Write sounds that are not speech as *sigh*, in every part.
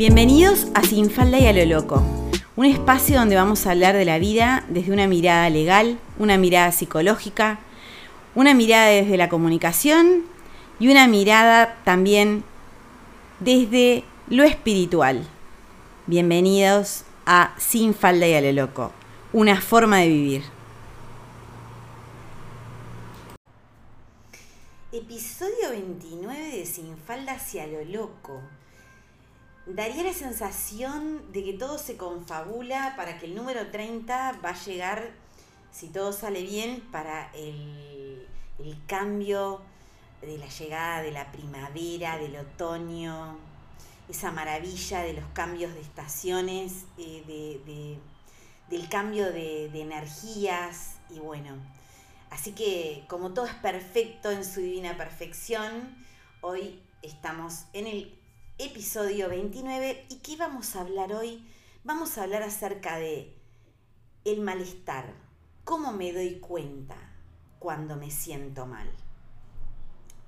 Bienvenidos a Sin Falda y a lo Loco, un espacio donde vamos a hablar de la vida desde una mirada legal, una mirada psicológica, una mirada desde la comunicación y una mirada también desde lo espiritual. Bienvenidos a Sin Falda y a lo Loco, una forma de vivir. Episodio 29 de Sin Falda hacia lo Loco daría la sensación de que todo se confabula para que el número 30 va a llegar, si todo sale bien, para el, cambio de la llegada de la primavera, del otoño, esa maravilla de los cambios de estaciones, eh, del cambio de, de energías y bueno. Así que como todo es perfecto en su divina perfección, hoy estamos en el episodio 29. ¿Y qué vamos a hablar hoy? Vamos a hablar acerca de el malestar. ¿Cómo me doy cuenta cuando me siento mal?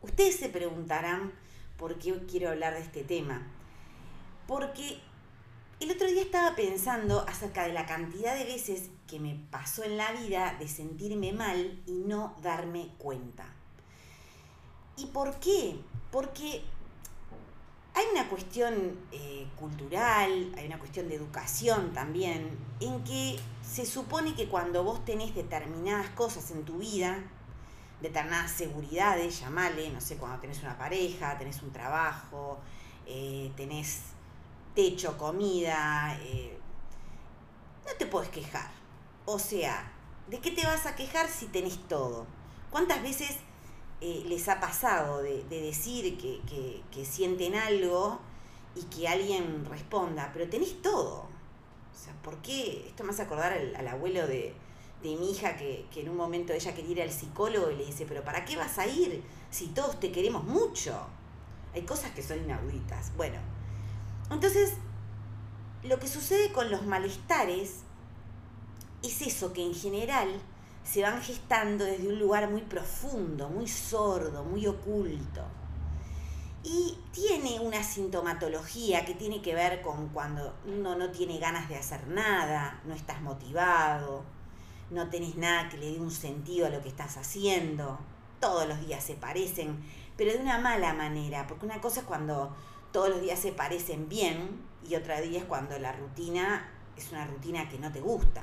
Ustedes se preguntarán por qué quiero hablar de este tema. Porque el otro día estaba pensando acerca de la cantidad de veces que me pasó en la vida de sentirme mal y no darme cuenta. ¿Y por qué? Porque hay una cuestión eh, cultural, hay una cuestión de educación también, en que se supone que cuando vos tenés determinadas cosas en tu vida, determinadas seguridades, llamale, no sé, cuando tenés una pareja, tenés un trabajo, eh, tenés techo, comida, eh, no te puedes quejar. O sea, ¿de qué te vas a quejar si tenés todo? ¿Cuántas veces eh, les ha pasado de, decir que, sienten algo y que alguien responda, pero tenés todo. O sea, ¿por qué? Esto me hace acordar al, abuelo de, mi hija que, en un momento ella quería ir al psicólogo y le dice, pero ¿para qué vas a ir si todos te queremos mucho? Hay cosas que son inauditas. Bueno, entonces, lo que sucede con los malestares es eso, que en general se van gestando desde un lugar muy profundo, muy sordo, muy oculto. Y tiene una sintomatología que tiene que ver con cuando uno no tiene ganas de hacer nada, no estás motivado, no tenés nada que le dé un sentido a lo que estás haciendo. Todos los días se parecen, pero de una mala manera, porque una cosa es cuando todos los días se parecen bien y otra día es cuando la rutina es una rutina que no te gusta.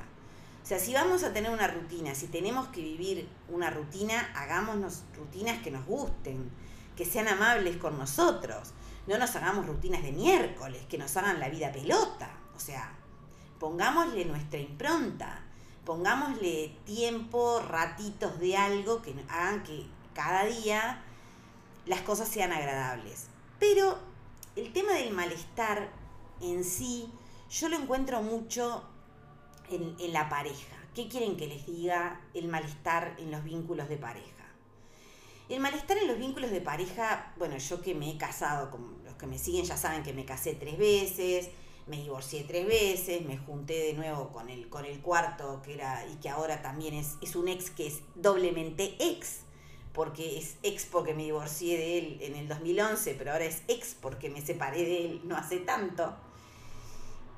O sea, si vamos a tener una rutina, si tenemos que vivir una rutina, hagámonos rutinas que nos gusten, que sean amables con nosotros. No nos hagamos rutinas de miércoles, que nos hagan la vida pelota. O sea, pongámosle nuestra impronta, pongámosle tiempo, ratitos de algo que hagan que cada día las cosas sean agradables. Pero el tema del malestar en sí, yo lo encuentro mucho en, la pareja. ¿Qué quieren que les diga el malestar en los vínculos de pareja? El malestar en los vínculos de pareja, bueno, yo que me he casado, como los que me siguen ya saben que me casé tres veces, me divorcié tres veces, me junté de nuevo con el, con el cuarto, que era, y que ahora también es, es un ex que es doblemente ex, porque es ex porque me divorcié de él en el 2011, pero ahora es ex porque me separé de él no hace tanto.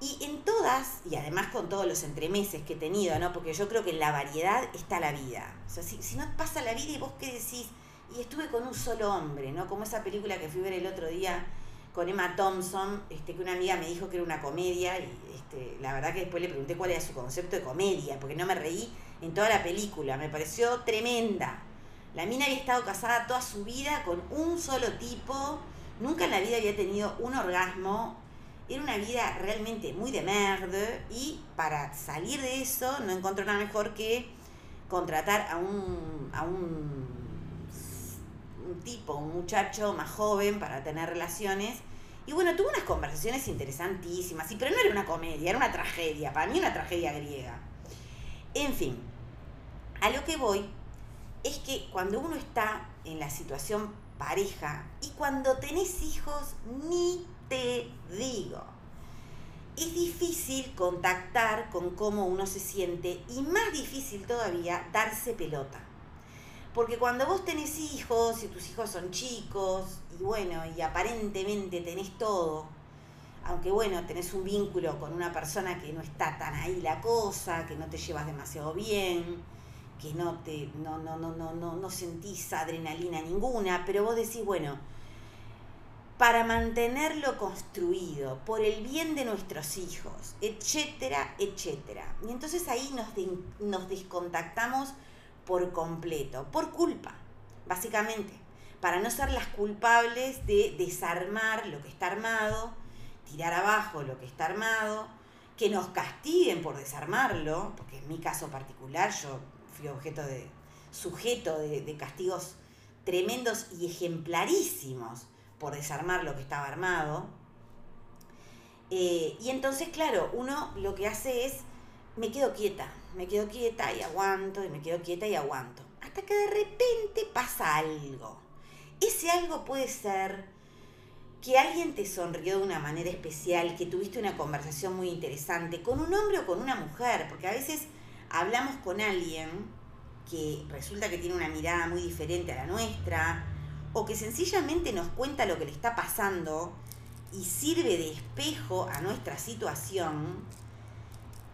Y en todas, y además con todos los entremeses que he tenido, ¿no? Porque yo creo que en la variedad está la vida. O sea, si, no pasa la vida y vos qué decís, y estuve con un solo hombre, ¿no? Como esa película que fui ver el otro día con Emma Thompson, este, que una amiga me dijo que era una comedia, y este, la verdad que después le pregunté cuál era su concepto de comedia, porque no me reí en toda la película, me pareció tremenda. La mina había estado casada toda su vida con un solo tipo, nunca en la vida había tenido un orgasmo, era una vida realmente muy de merde y para salir de eso no encontró nada mejor que contratar a un, a un, tipo, un muchacho más joven para tener relaciones. Y bueno, tuvo unas conversaciones interesantísimas, y, pero no era una comedia, era una tragedia, para mí una tragedia griega. En fin, a lo que voy es que cuando uno está en la situación pareja y cuando tenés hijos, ni te digo. Es difícil contactar con cómo uno se siente y más difícil todavía darse pelota. Porque cuando vos tenés hijos y tus hijos son chicos y bueno, y aparentemente tenés todo, aunque bueno, tenés un vínculo con una persona que no está tan ahí la cosa, que no te llevas demasiado bien, que no te no no no no no, no sentís adrenalina ninguna, pero vos decís, bueno, para mantenerlo construido, por el bien de nuestros hijos, etcétera, etcétera. Y entonces ahí nos, descontactamos por completo, por culpa, básicamente, para no ser las culpables de desarmar lo que está armado, tirar abajo lo que está armado, que nos castiguen por desarmarlo, porque en mi caso particular yo fui objeto de, sujeto de, castigos tremendos y ejemplarísimos por desarmar lo que estaba armado. Eh, y entonces, claro, uno lo que hace es, me quedo quieta, me quedo quieta y aguanto, y me quedo quieta y aguanto. Hasta que de repente pasa algo. Ese algo puede ser que alguien te sonrió de una manera especial, que tuviste una conversación muy interesante con un hombre o con una mujer, porque a veces hablamos con alguien que resulta que tiene una mirada muy diferente a la nuestra, o que sencillamente nos cuenta lo que le está pasando y sirve de espejo a nuestra situación,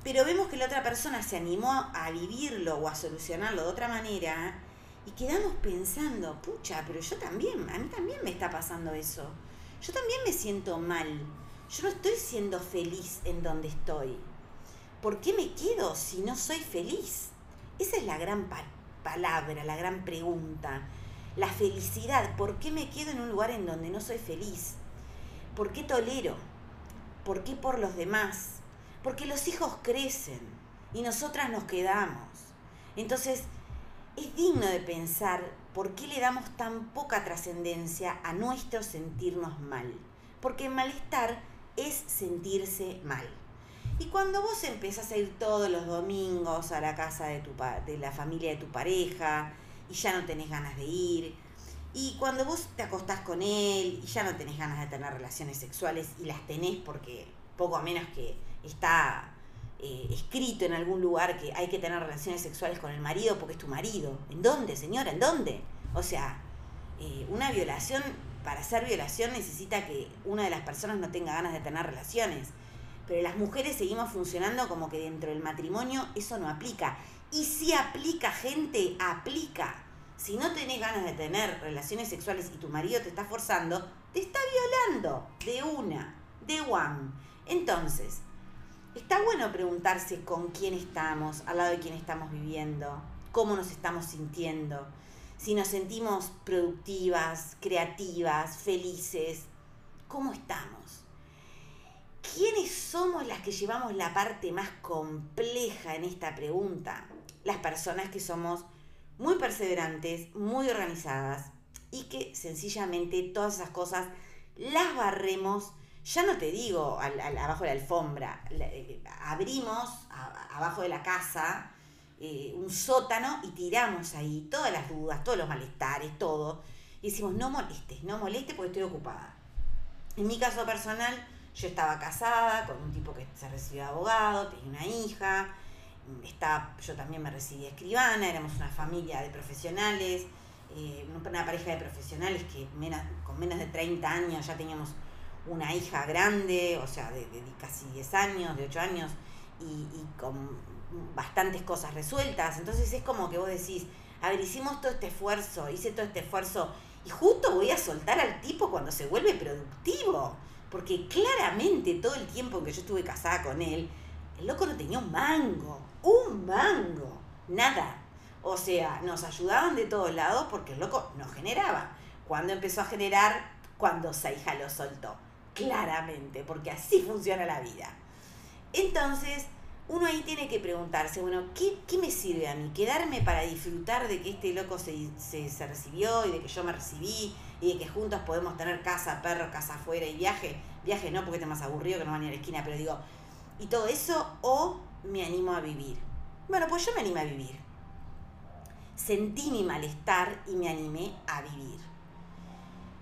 pero vemos que la otra persona se animó a vivirlo o a solucionarlo de otra manera y quedamos pensando, pucha, pero yo también, a mí también me está pasando eso. Yo también me siento mal. Yo no estoy siendo feliz en donde estoy. ¿Por qué me quedo si no soy feliz? Esa es la gran palabra, la gran pregunta. La felicidad. ¿Por qué me quedo en un lugar en donde no soy feliz? ¿Por qué tolero? ¿Por qué por los demás? Porque los hijos crecen y nosotras nos quedamos. Entonces, es digno de pensar por qué le damos tan poca trascendencia a nuestro sentirnos mal. Porque malestar es sentirse mal. Y cuando vos empezás a ir todos los domingos a la casa de, tu, de la familia de tu pareja y ya no tenés ganas de ir, y cuando vos te acostás con él y ya no tenés ganas de tener relaciones sexuales y las tenés porque poco a menos que está eh, escrito en algún lugar que hay que tener relaciones sexuales con el marido porque es tu marido. ¿En dónde, señora? ¿En dónde? O sea, eh, una violación, para ser violación necesita que una de las personas no tenga ganas de tener relaciones. Pero las mujeres seguimos funcionando como que dentro del matrimonio eso no aplica. Y si aplica, gente, aplica. Si no tenés ganas de tener relaciones sexuales y tu marido te está forzando, te está violando de una, de one. Entonces, Está bueno preguntarse con quién estamos, al lado de quién estamos viviendo, cómo nos estamos sintiendo, si nos sentimos productivas, creativas, felices, cómo estamos. ¿Quiénes somos las que llevamos la parte más compleja en esta pregunta? Las personas que somos muy perseverantes, muy organizadas y que sencillamente todas esas cosas las barremos ya no te digo abajo de la alfombra, eh, abrimos abajo de la casa eh, un sótano y tiramos ahí todas las dudas, todos los malestares, todo. Y decimos, no molestes, no molestes porque estoy ocupada. En mi caso personal, yo estaba casada con un tipo que se recibió de abogado, tenía una hija, está, yo también me recibí escribana, éramos una familia de profesionales, eh, una pareja de profesionales que con menos de 30 años ya teníamos una hija grande, o sea, de, casi 10 años, de 8 años, y, con bastantes cosas resueltas. Entonces es como que vos decís, a ver, hicimos todo este esfuerzo, hice todo este esfuerzo, y justo voy a soltar al tipo cuando se vuelve productivo. Porque claramente todo el tiempo que yo estuve casada con él, el loco no tenía un mango, un mango, nada. O sea, nos ayudaban de todos lados porque el loco no generaba. Cuando empezó a generar, cuando hija lo soltó claramente, porque así funciona la vida. Entonces, uno ahí tiene que preguntarse, bueno, ¿qué, me sirve a mí? ¿Quedarme para disfrutar de que este loco se, se, recibió y de que yo me recibí y de que juntos podemos tener casa, perro, casa afuera y viaje? Viaje no porque te más aburrido que no va ni a la esquina, pero digo, ¿y todo eso o me animo a vivir? Bueno, pues yo me animé a vivir. Sentí mi malestar y me animé a vivir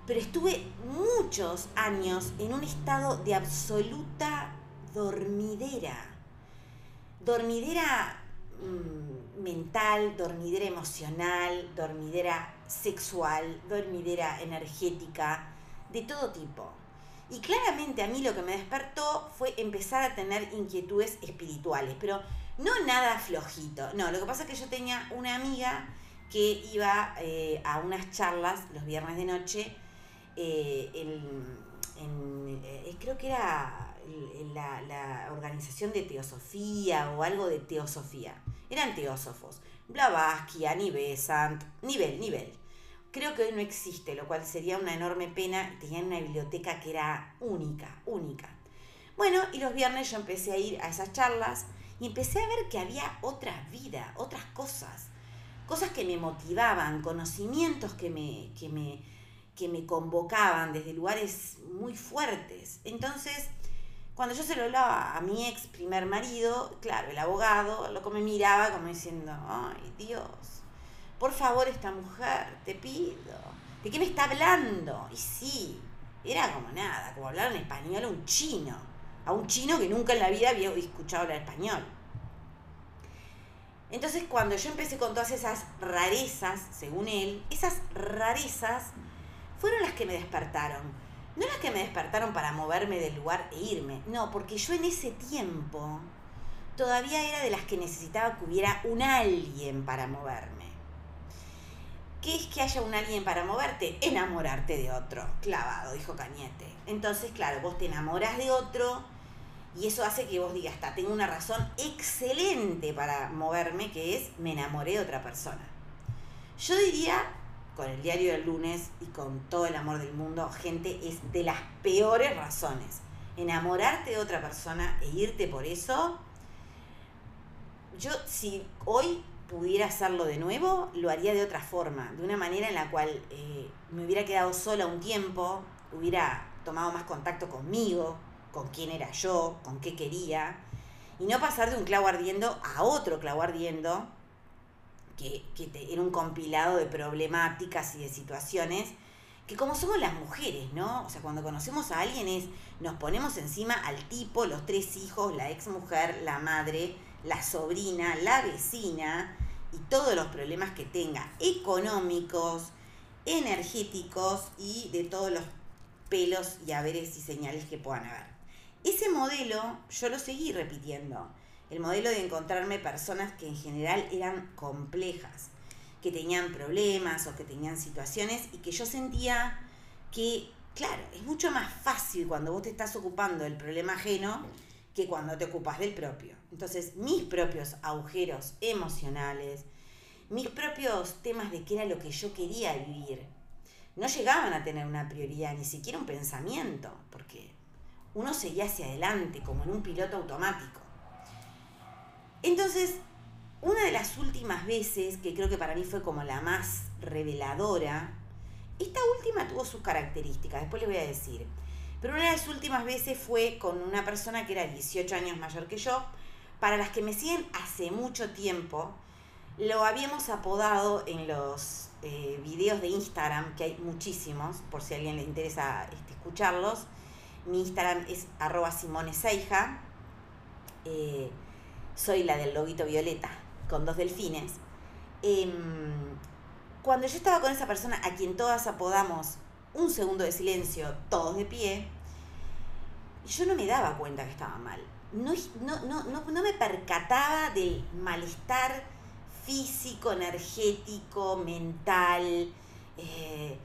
pero estuve muchos años en un estado de absoluta dormidera. Dormidera mm, mental, dormidera emocional, dormidera sexual, dormidera energética, de todo tipo. Y claramente a mí lo que me despertó fue empezar a tener inquietudes espirituales, pero no nada flojito. No, lo que pasa es que yo tenía una amiga que iba eh, a unas charlas los viernes de noche eh, en, eh, creo que era la, la, organización de teosofía o algo de teosofía. Eran teósofos. Blavatsky, Annie Besant, nivel, nivel. Creo que hoy no existe, lo cual sería una enorme pena. Tenían una biblioteca que era única, única. Bueno, y los viernes yo empecé a ir a esas charlas y empecé a ver que había otra vida, otras cosas. Cosas que me motivaban, conocimientos que me, que me, que me convocaban desde lugares muy fuertes. Entonces, cuando yo se lo hablaba a mi ex primer marido, claro, el abogado, lo que me miraba como diciendo, ay Dios, por favor esta mujer, te pido, ¿de qué me está hablando? Y sí, era como nada, como hablar en español a un chino, a un chino que nunca en la vida había escuchado hablar español. Entonces cuando yo empecé con todas esas rarezas, según él, esas rarezas fueron las que me despertaron. No las que me despertaron para moverme del lugar e irme, no, porque yo en ese tiempo todavía era de las que necesitaba que hubiera un alguien para moverme. ¿Qué es que haya un alguien para moverte? Enamorarte de otro. Clavado, dijo Cañete. Entonces, claro, vos te enamoras de otro y eso hace que vos digas, está, tengo una razón excelente para moverme, que es me enamoré de otra persona. Yo diría, con el diario del lunes y con todo el amor del mundo, gente, es de las peores razones. Enamorarte de otra persona e irte por eso. Yo, si hoy pudiera hacerlo de nuevo, lo haría de otra forma, de una manera en la cual eh, me hubiera quedado sola un tiempo, hubiera tomado más contacto conmigo, con quién era yo, con qué quería, y no pasar de un clavo ardiendo a otro clavo ardiendo, que, que era un compilado de problemáticas y de situaciones, que como somos las mujeres, ¿no? O sea, cuando conocemos a alguien es, nos ponemos encima al tipo, los tres hijos, la ex mujer, la madre, la sobrina, la vecina y todos los problemas que tenga económicos, energéticos y de todos los pelos y haberes y señales que puedan haber. Ese modelo yo lo seguí repitiendo. El modelo de encontrarme personas que en general eran complejas, que tenían problemas o que tenían situaciones y que yo sentía que, claro, es mucho más fácil cuando vos te estás ocupando del problema ajeno que cuando te ocupas del propio. Entonces, mis propios agujeros emocionales, mis propios temas de qué era lo que yo quería vivir, no llegaban a tener una prioridad, ni siquiera un pensamiento, porque uno seguía hacia adelante, como en un piloto automático. Entonces, una de las últimas veces, que creo que para mí fue como la más reveladora, esta última tuvo sus características, después les voy a decir. Pero una de las últimas veces fue con una persona que era 18 años mayor que yo. Para las que me siguen hace mucho tiempo, lo habíamos apodado en los eh, videos de Instagram, que hay muchísimos, por si a alguien le interesa este, escucharlos. Mi Instagram es arroba simoneseija. Eh, soy la del lobito violeta, con dos delfines. Em, cuando yo estaba con esa persona a quien todas apodamos un segundo de silencio, todos de pie, yo no me daba cuenta que estaba mal. No, no, me percataba del malestar físico, energético, mental, eh,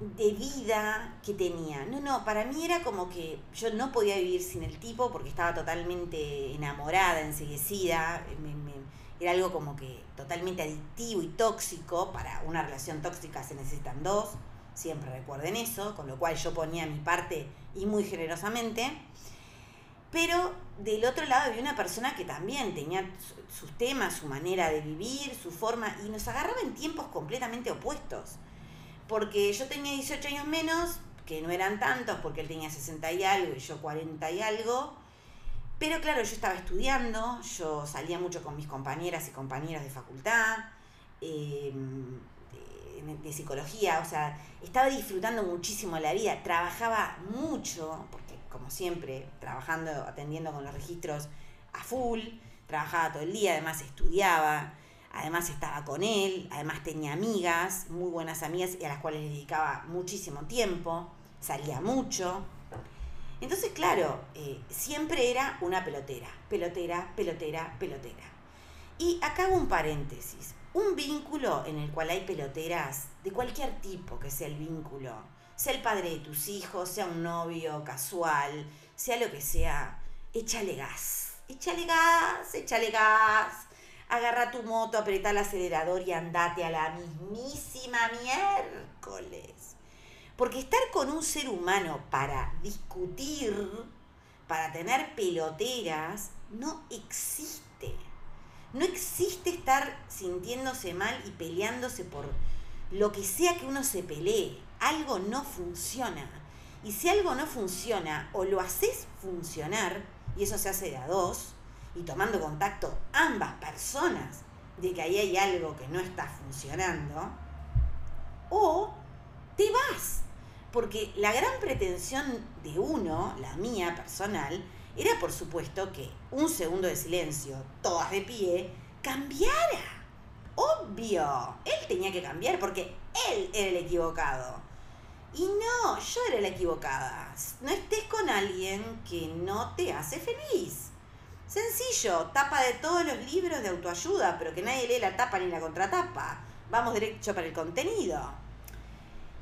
de vida que tenía. No, no, para mí era como que yo no podía vivir sin el tipo porque estaba totalmente enamorada, enseguecida. era algo como que totalmente adictivo y tóxico. Para una relación tóxica se necesitan dos siempre recuerden eso, con lo cual yo ponía mi parte y muy generosamente. Pero del otro lado había una persona que también tenía sus temas, su manera de vivir, su forma, y nos agarraba en tiempos completamente opuestos. Porque yo tenía 18 años menos, que no eran tantos, porque él tenía 60 y algo y yo 40 y algo. Pero claro, yo estaba estudiando, yo salía mucho con mis compañeras y compañeros de facultad. Eh, de psicología, o sea, estaba disfrutando muchísimo la vida, trabajaba mucho, como siempre, trabajando, atendiendo con los registros a full, trabajaba todo el día, además estudiaba, además estaba con él, además tenía amigas, muy buenas amigas y a las cuales le dedicaba muchísimo tiempo, salía mucho. Entonces, claro, eh, siempre era una pelotera, pelotera, pelotera, pelotera. Y acá hago un paréntesis. Un vínculo en el cual hay peloteras de cualquier tipo que sea el vínculo, sea el padre de tus hijos, sea un novio casual, sea lo que sea, échale gas, échale gas, échale gas. Agarra tu moto, apretá el acelerador y andate a la mismísima miércoles. Porque estar con un ser humano para discutir, para tener peloteras, no existe. No existe estar sintiéndose mal y peleándose por lo que sea que uno se pelee. Algo no funciona. Y si algo no funciona, o lo haces funcionar, y eso se hace de a dos, y tomando contacto ambas personas de que ahí hay algo que no está funcionando, o te vas porque la gran pretensión de uno, la mía personal, era por supuesto que un segundo de silencio, todas de pie, cambiara. Obvio, él tenía que cambiar porque él era el equivocado. Y no, yo era la equivocada. No estés con alguien que no te hace feliz. Sencillo, tapa de todos los libros de autoayuda, pero que nadie lee la tapa ni la contratapa. Vamos derecho para el contenido.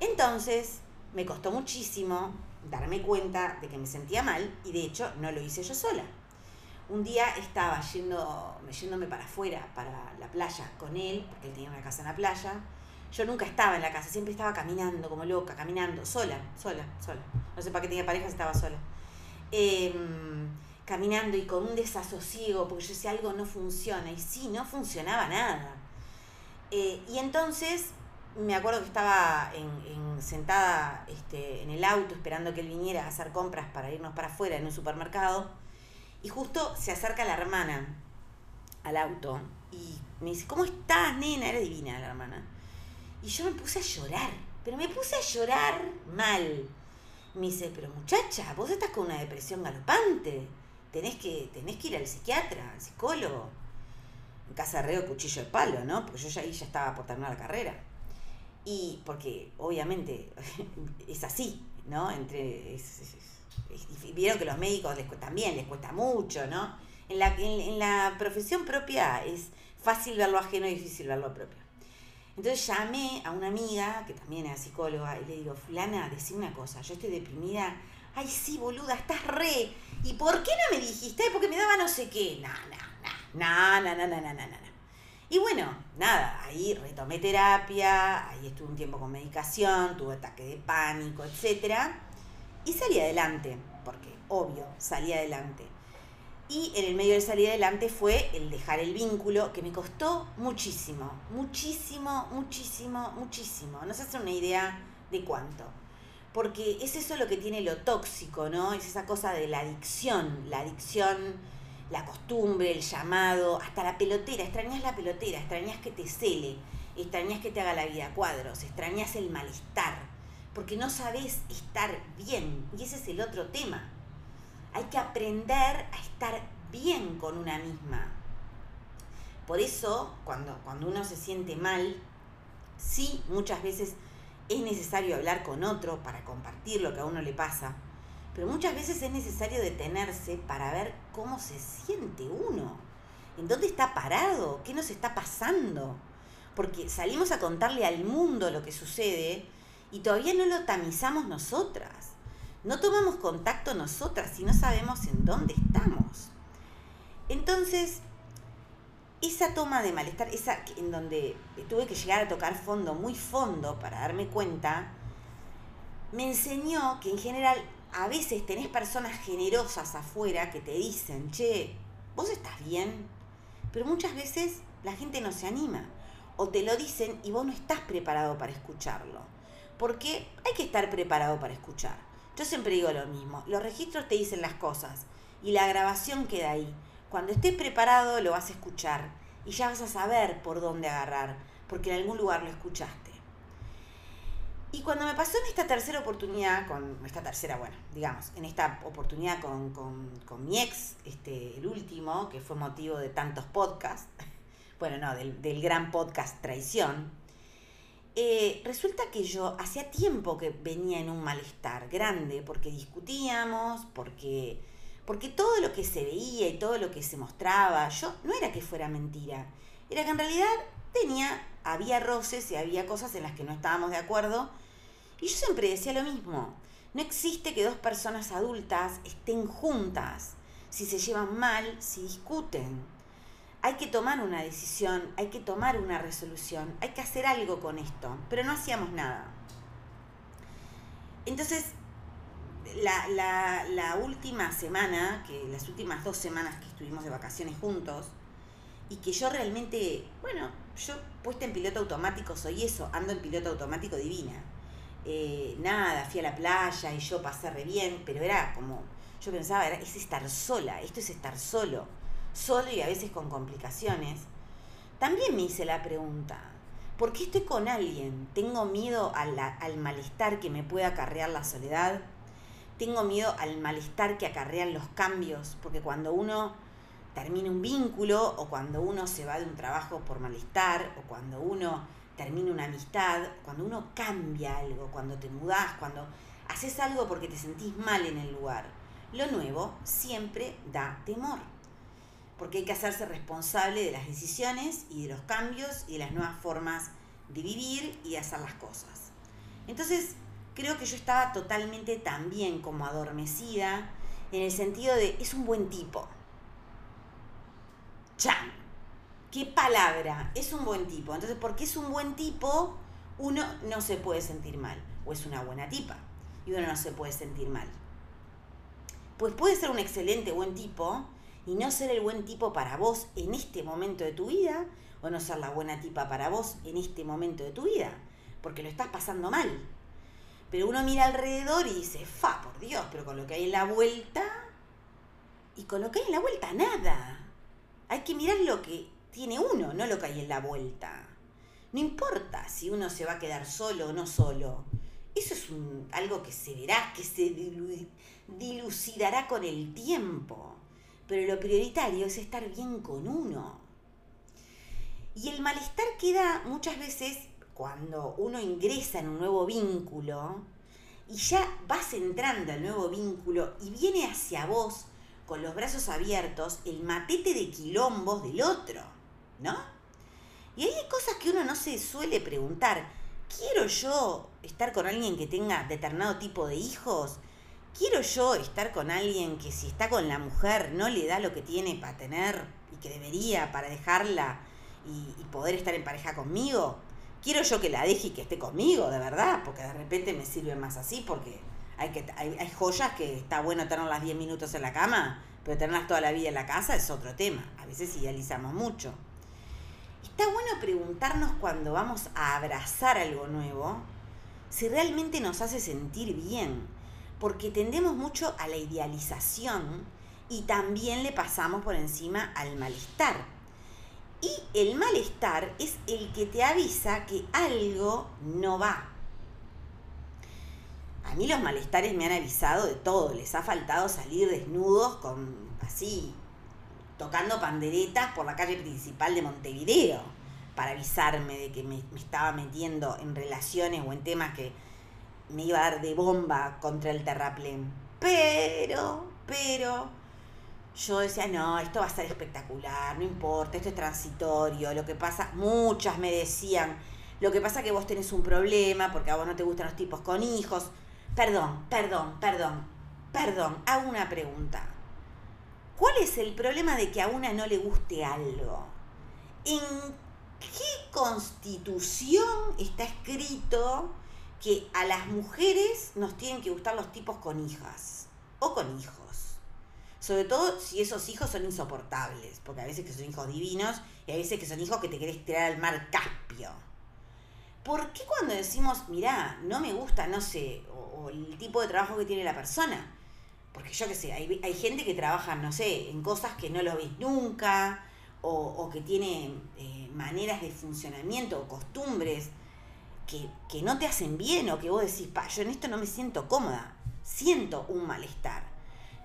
Entonces, me costó muchísimo darme cuenta de que me sentía mal y de hecho no lo hice yo sola. Un día estaba yendo, yéndome para afuera, para la playa con él, porque él tenía una casa en la playa. Yo nunca estaba en la casa, siempre estaba caminando como loca, caminando, sola, sola, sola. No sé para qué tenía pareja estaba sola. Em, caminando y con un desasosiego, porque yo decía algo no funciona. Y sí, no funcionaba nada. Eh, y entonces me acuerdo que estaba en, sentada este, en el auto esperando que él viniera a hacer compras para irnos para afuera en un supermercado. Y justo se acerca la hermana al auto y me dice, ¿cómo estás, nena? Era divina la hermana. Y yo me puse a llorar, pero me puse a llorar mal. Me dice, pero muchacha, vos estás con una depresión galopante. Tenés que, tenés que ir al psiquiatra, al psicólogo. En casa reo, cuchillo de palo, ¿no? Porque yo ya ahí ya estaba por terminar la carrera. Y porque obviamente *laughs* es así, ¿no? Entre, vieron que los médicos les, también les cuesta mucho, ¿no? En la, en, la profesión propia es fácil ver lo ajeno y difícil ver lo propio. Entonces llamé a una amiga, que también es psicóloga, y le digo, fulana, decime una cosa, yo estoy deprimida. Ay, sí, boluda, estás re. ¿Y por qué no me dijiste? Porque me daba no sé qué. No, no, no, no, no, no, no, no, no. Y bueno, nada, ahí retomé terapia, ahí estuve un tiempo con medicación, tuve ataque de pánico, etc. Y salí adelante, porque obvio, salí adelante. Y en el medio de salir adelante fue el dejar el vínculo, que me costó muchísimo, muchísimo, muchísimo, muchísimo. No se hace una idea de cuánto. Porque es eso lo que tiene lo tóxico, ¿no? Es esa cosa de la adicción, la adicción la costumbre, el llamado, hasta la pelotera, extrañas la pelotera, extrañas que te cele, extrañas que te haga la vida cuadros, extrañas el malestar, porque no sabes estar bien, y ese es el otro tema. Hay que aprender a estar bien con una misma. Por eso, cuando, cuando uno se siente mal, sí, muchas veces es necesario hablar con otro para compartir lo que a uno le pasa, pero muchas veces es necesario detenerse para ver cómo se siente uno, en dónde está parado, qué nos está pasando. Porque salimos a contarle al mundo lo que sucede y todavía no lo tamizamos nosotras. No tomamos contacto nosotras y no sabemos en dónde estamos. Entonces, esa toma de malestar, esa en donde tuve que llegar a tocar fondo, muy fondo, para darme cuenta, me enseñó que en general a veces tenés personas generosas afuera que te dicen, che, vos estás bien, pero muchas veces la gente no se anima o te lo dicen y vos no estás preparado para escucharlo. Porque hay que estar preparado para escuchar. Yo siempre digo lo mismo, los registros te dicen las cosas y la grabación queda ahí. Cuando estés preparado lo vas a escuchar y ya vas a saber por dónde agarrar, porque en algún lugar lo escuchaste. Y cuando me pasó en esta tercera oportunidad, con esta tercera, bueno, digamos, en esta oportunidad con, con, mi ex, este, el último, que fue motivo de tantos podcasts, *laughs* bueno, no, del, gran podcast Traición, eh, resulta que yo hacía tiempo que venía en un malestar grande, porque discutíamos, porque, porque todo lo que se veía y todo lo que se mostraba, yo no era que fuera mentira, era que en realidad tenía, había roces y había cosas en las que no estábamos de acuerdo, y yo siempre decía lo mismo, no existe que dos personas adultas estén juntas, si se llevan mal, si discuten hay que tomar una decisión, hay que tomar una resolución, hay que hacer algo con esto, pero no hacíamos nada. Entonces, la, última semana, que las últimas dos semanas que estuvimos de vacaciones juntos, y que yo realmente, bueno, yo puesta en piloto automático soy eso, ando en piloto automático divina. Eh, nada, fui a la playa y yo pasé re bien, pero era como, yo pensaba, era, es estar sola, esto es estar solo solo y a veces con complicaciones, también me hice la pregunta, ¿por qué estoy con alguien? ¿Tengo miedo al malestar que me puede acarrear la soledad? ¿Tengo miedo al malestar que acarrean los cambios? Porque cuando uno termina un vínculo o cuando uno se va de un trabajo por malestar o cuando uno termina una amistad, cuando uno cambia algo, cuando te mudás, cuando haces algo porque te sentís mal en el lugar, lo nuevo siempre da temor porque hay que hacerse responsable de las decisiones y de los cambios y de las nuevas formas de vivir y de hacer las cosas. Entonces, creo que yo estaba totalmente también como adormecida en el sentido de es un buen tipo. ¡Chan! ¿Qué palabra? Es un buen tipo. Entonces, porque es un buen tipo, uno no se puede sentir mal. O es una buena tipa. Y uno no se puede sentir mal. Pues puede ser un excelente buen tipo, y no ser el buen tipo para vos en este momento de tu vida o no ser la buena tipa para vos en este momento de tu vida, porque lo estás pasando mal. Pero uno mira alrededor y dice, fa, por Dios, pero con lo que hay en la vuelta, y con lo que hay en la vuelta, nada. Hay que mirar lo que tiene uno, no lo que hay en la vuelta. No importa si uno se va a quedar solo o no solo. Eso es algo que se verá, que se dilucidará con el tiempo pero lo prioritario es estar bien con uno. Y el malestar queda muchas veces cuando uno ingresa en un nuevo vínculo y ya vas entrando al nuevo vínculo y viene hacia vos con los brazos abiertos el matete de quilombos del otro, ¿no? Y hay cosas que uno no se suele preguntar. ¿Quiero yo estar con alguien que tenga determinado tipo de hijos? ¿Quiero yo estar con alguien que si está con la mujer no le da lo que tiene para tener y que debería para dejarla y, poder estar en pareja conmigo? ¿Quiero yo que la deje y que esté conmigo, de verdad? Porque de repente me sirve más así, porque hay, hay joyas que está bueno tenerlas 10 minutos en la cama, pero tenerlas toda la vida en la casa es otro tema. A veces idealizamos mucho. Está bueno preguntarnos cuando vamos a abrazar algo nuevo si realmente nos hace sentir bien porque tendemos mucho a la idealización y también le pasamos por encima al malestar. Y el malestar es el que te avisa que algo no va. A mí los malestares me han avisado de todo, les ha faltado salir desnudos con así, tocando panderetas por la calle principal de Montevideo, para avisarme de que me, me estaba metiendo en relaciones o en temas que, me iba a dar de bomba contra el terraplén. Pero, pero, yo decía, no, esto va a ser espectacular, no importa, esto es transitorio, lo que pasa, muchas me decían, lo que pasa que vos tenés un problema porque a vos no te gustan los tipos con hijos. Perdón, perdón, perdón, perdón, hago una pregunta. ¿Cuál es el problema de que a una no le guste algo? ¿En qué constitución está escrito que a las mujeres nos tienen que gustar los tipos con hijas o con hijos. Sobre todo si esos hijos son insoportables, porque a veces que son hijos divinos y a veces que son hijos que te querés tirar al mar Caspio. ¿Por qué cuando decimos, mirá, no me gusta, no sé, o, el tipo de trabajo que tiene la persona? Porque yo qué sé, hay, hay, gente que trabaja, no sé, en cosas que no lo ves nunca, o, que tiene eh, maneras de funcionamiento o costumbres que, no te hacen bien o que vos decís, pa, yo en esto no me siento cómoda, siento un malestar.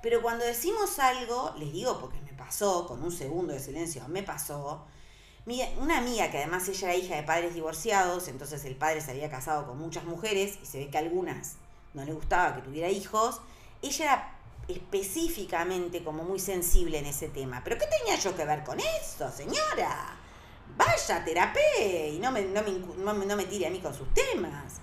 Pero cuando decimos algo, les digo porque me pasó, con un segundo de silencio me pasó, una amiga que además ella era hija de padres divorciados, entonces el padre se había casado con muchas mujeres y se ve que a algunas no le gustaba que tuviera hijos, ella era específicamente como muy sensible en ese tema. ¿Pero qué tenía yo que ver con eso, señora? Vaya, terapé y no me, no me, no me tire a mí con sus temas.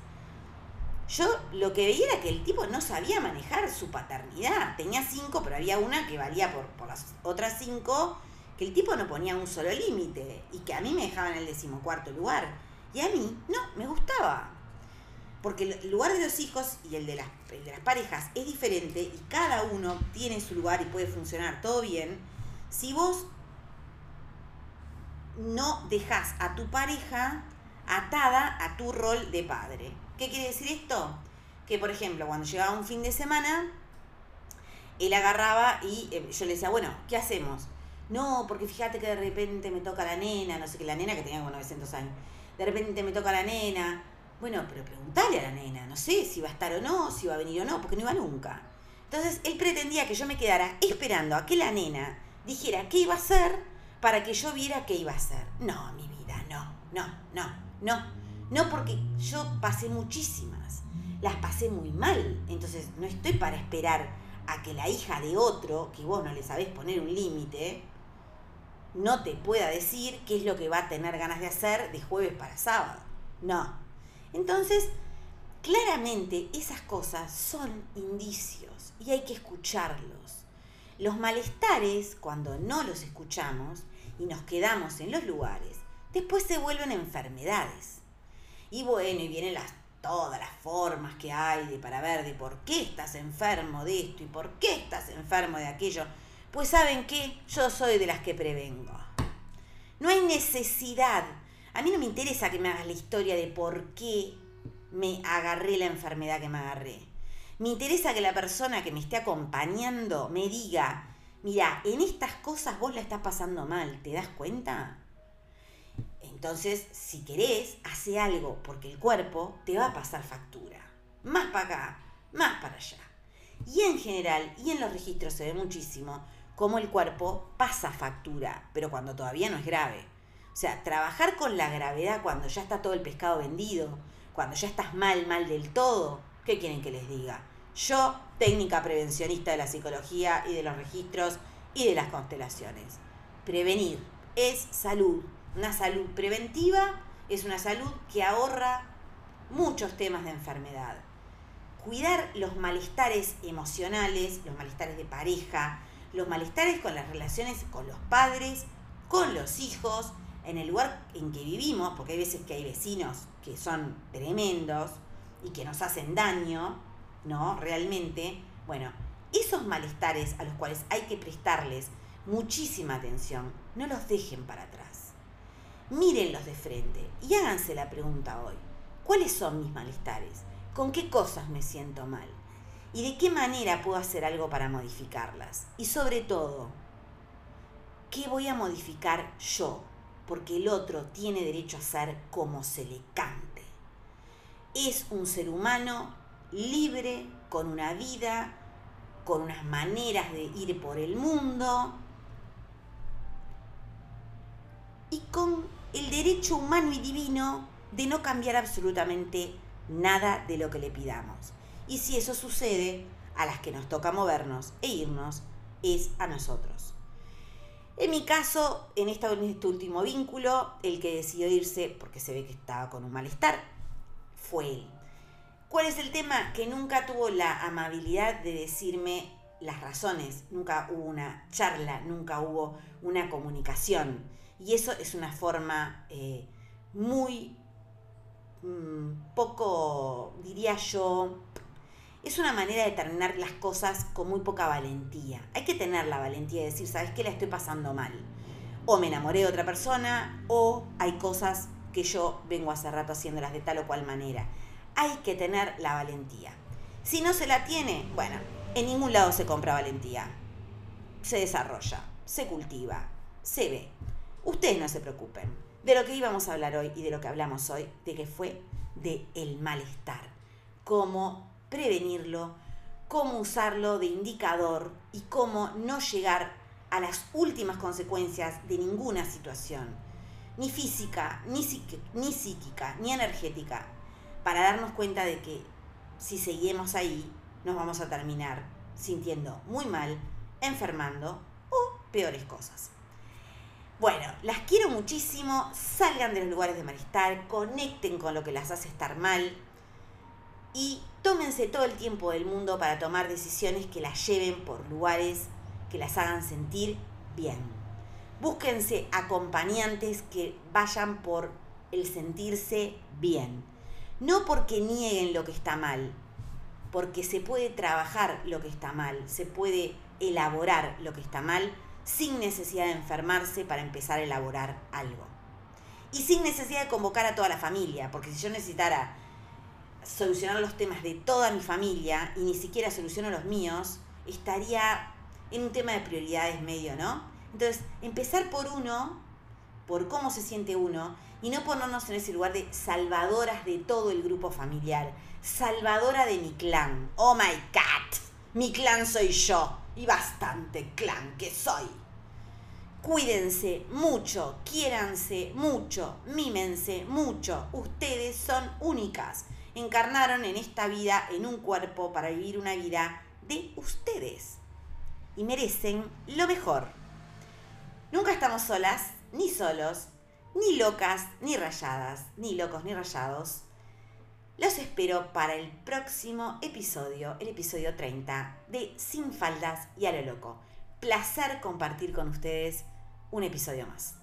Yo lo que veía era que el tipo no sabía manejar su paternidad. Tenía cinco, pero había una que valía por, por las otras cinco, que el tipo no ponía un solo límite y que a mí me dejaba en el decimocuarto lugar. Y a mí no, me gustaba. Porque el lugar de los hijos y el de, las, el de las parejas es diferente y cada uno tiene su lugar y puede funcionar todo bien. Si vos no dejas a tu pareja atada a tu rol de padre. ¿Qué quiere decir esto? Que, por ejemplo, cuando llegaba un fin de semana, él agarraba y eh, yo le decía, bueno, ¿qué hacemos? No, porque fíjate que de repente me toca la nena, no sé qué, la nena que tenía como 900 años. De repente me toca la nena. Bueno, pero preguntale a la nena, no sé si va a estar o no, si va a venir o no, porque no iba nunca. Entonces él pretendía que yo me quedara esperando a que la nena dijera qué iba a hacer para que yo viera qué iba a hacer. No, mi vida, no, no, no, no. No porque yo pasé muchísimas, las pasé muy mal, entonces no estoy para esperar a que la hija de otro, que vos no le sabés poner un límite, no te pueda decir qué es lo que va a tener ganas de hacer de jueves para sábado. No. Entonces, claramente esas cosas son indicios y hay que escucharlos. Los malestares, cuando no los escuchamos y nos quedamos en los lugares, después se vuelven enfermedades. Y bueno, y vienen las, todas las formas que hay de, para ver de por qué estás enfermo de esto y por qué estás enfermo de aquello. Pues saben qué, yo soy de las que prevengo. No hay necesidad. A mí no me interesa que me hagas la historia de por qué me agarré la enfermedad que me agarré. Me interesa que la persona que me esté acompañando me diga, mira, en estas cosas vos la estás pasando mal, ¿te das cuenta? Entonces, si querés, hace algo, porque el cuerpo te va a pasar factura. Más para acá, más para allá. Y en general, y en los registros se ve muchísimo, cómo el cuerpo pasa factura, pero cuando todavía no es grave. O sea, trabajar con la gravedad cuando ya está todo el pescado vendido, cuando ya estás mal, mal del todo, ¿qué quieren que les diga? Yo, técnica prevencionista de la psicología y de los registros y de las constelaciones. Prevenir es salud, una salud preventiva es una salud que ahorra muchos temas de enfermedad. Cuidar los malestares emocionales, los malestares de pareja, los malestares con las relaciones con los padres, con los hijos, en el lugar en que vivimos, porque hay veces que hay vecinos que son tremendos y que nos hacen daño, ¿no? Realmente, bueno, esos malestares a los cuales hay que prestarles muchísima atención, no los dejen para atrás mírenlos de frente y háganse la pregunta hoy. ¿Cuáles son mis malestares? ¿Con qué cosas me siento mal? ¿Y de qué manera puedo hacer algo para modificarlas? Y sobre todo, ¿qué voy a modificar yo? Porque el otro tiene derecho a ser como se le cante. Es un ser humano libre, con una vida, con unas maneras de ir por el mundo y con el derecho humano y divino de no cambiar absolutamente nada de lo que le pidamos. Y si eso sucede, a las que nos toca movernos e irnos es a nosotros. En mi caso, en, este último vínculo, el que decidió irse, porque se ve que estaba con un malestar, fue él. ¿Cuál es el tema? Que nunca tuvo la amabilidad de decirme las razones, nunca hubo una charla, nunca hubo una comunicación. Y eso es una forma eh, muy mm, poco, diría yo, es una manera de terminar las cosas con muy poca valentía. Hay que tener la valentía de decir, ¿sabes qué? La estoy pasando mal. O me enamoré de otra persona, o hay cosas que yo vengo hace rato haciéndolas de tal o cual manera. Hay que tener la valentía. Si no se la tiene, bueno, en ningún lado se compra valentía. Se desarrolla, se cultiva, se ve. Ustedes no se preocupen. De lo que íbamos a hablar hoy y de lo que hablamos hoy, de que fue de el malestar. Cómo prevenirlo, cómo usarlo de indicador y cómo no llegar a las últimas consecuencias de ninguna situación. ni física, ni, ni psíquica, ni energética, para darnos cuenta de que si seguimos ahí, nos vamos a terminar sintiendo muy mal, enfermando o peores cosas. Bueno, las quiero muchísimo, salgan de los lugares de malestar, conecten con lo que las hace estar mal y tómense todo el tiempo del mundo para tomar decisiones que las lleven por lugares que las hagan sentir bien. Búsquense acompañantes que vayan por el sentirse bien. No porque nieguen lo que está mal, porque se puede trabajar lo que está mal, se puede elaborar lo que está mal sin necesidad de enfermarse para empezar a elaborar algo. Y sin necesidad de convocar a toda la familia, porque si yo necesitara solucionar los temas de toda mi familia y ni siquiera soluciono los míos, estaría en un tema de prioridades medio, ¿no? Entonces, empezar por uno, por cómo se siente uno, y no ponernos en ese lugar de salvadoras de todo el grupo familiar, salvadora de mi clan. Oh my God, mi clan soy yo, y bastante clan que soy. Cuídense mucho, quiéranse mucho, mímense mucho. Ustedes son únicas. Encarnaron en esta vida en un cuerpo para vivir una vida de ustedes. Y merecen lo mejor. Nunca estamos solas, ni solos, ni locas, ni rayadas, ni locos, ni rayados. Los espero para el próximo episodio, el episodio 30 de Sin Faldas y a lo Loco. Placer compartir con ustedes un episodio más.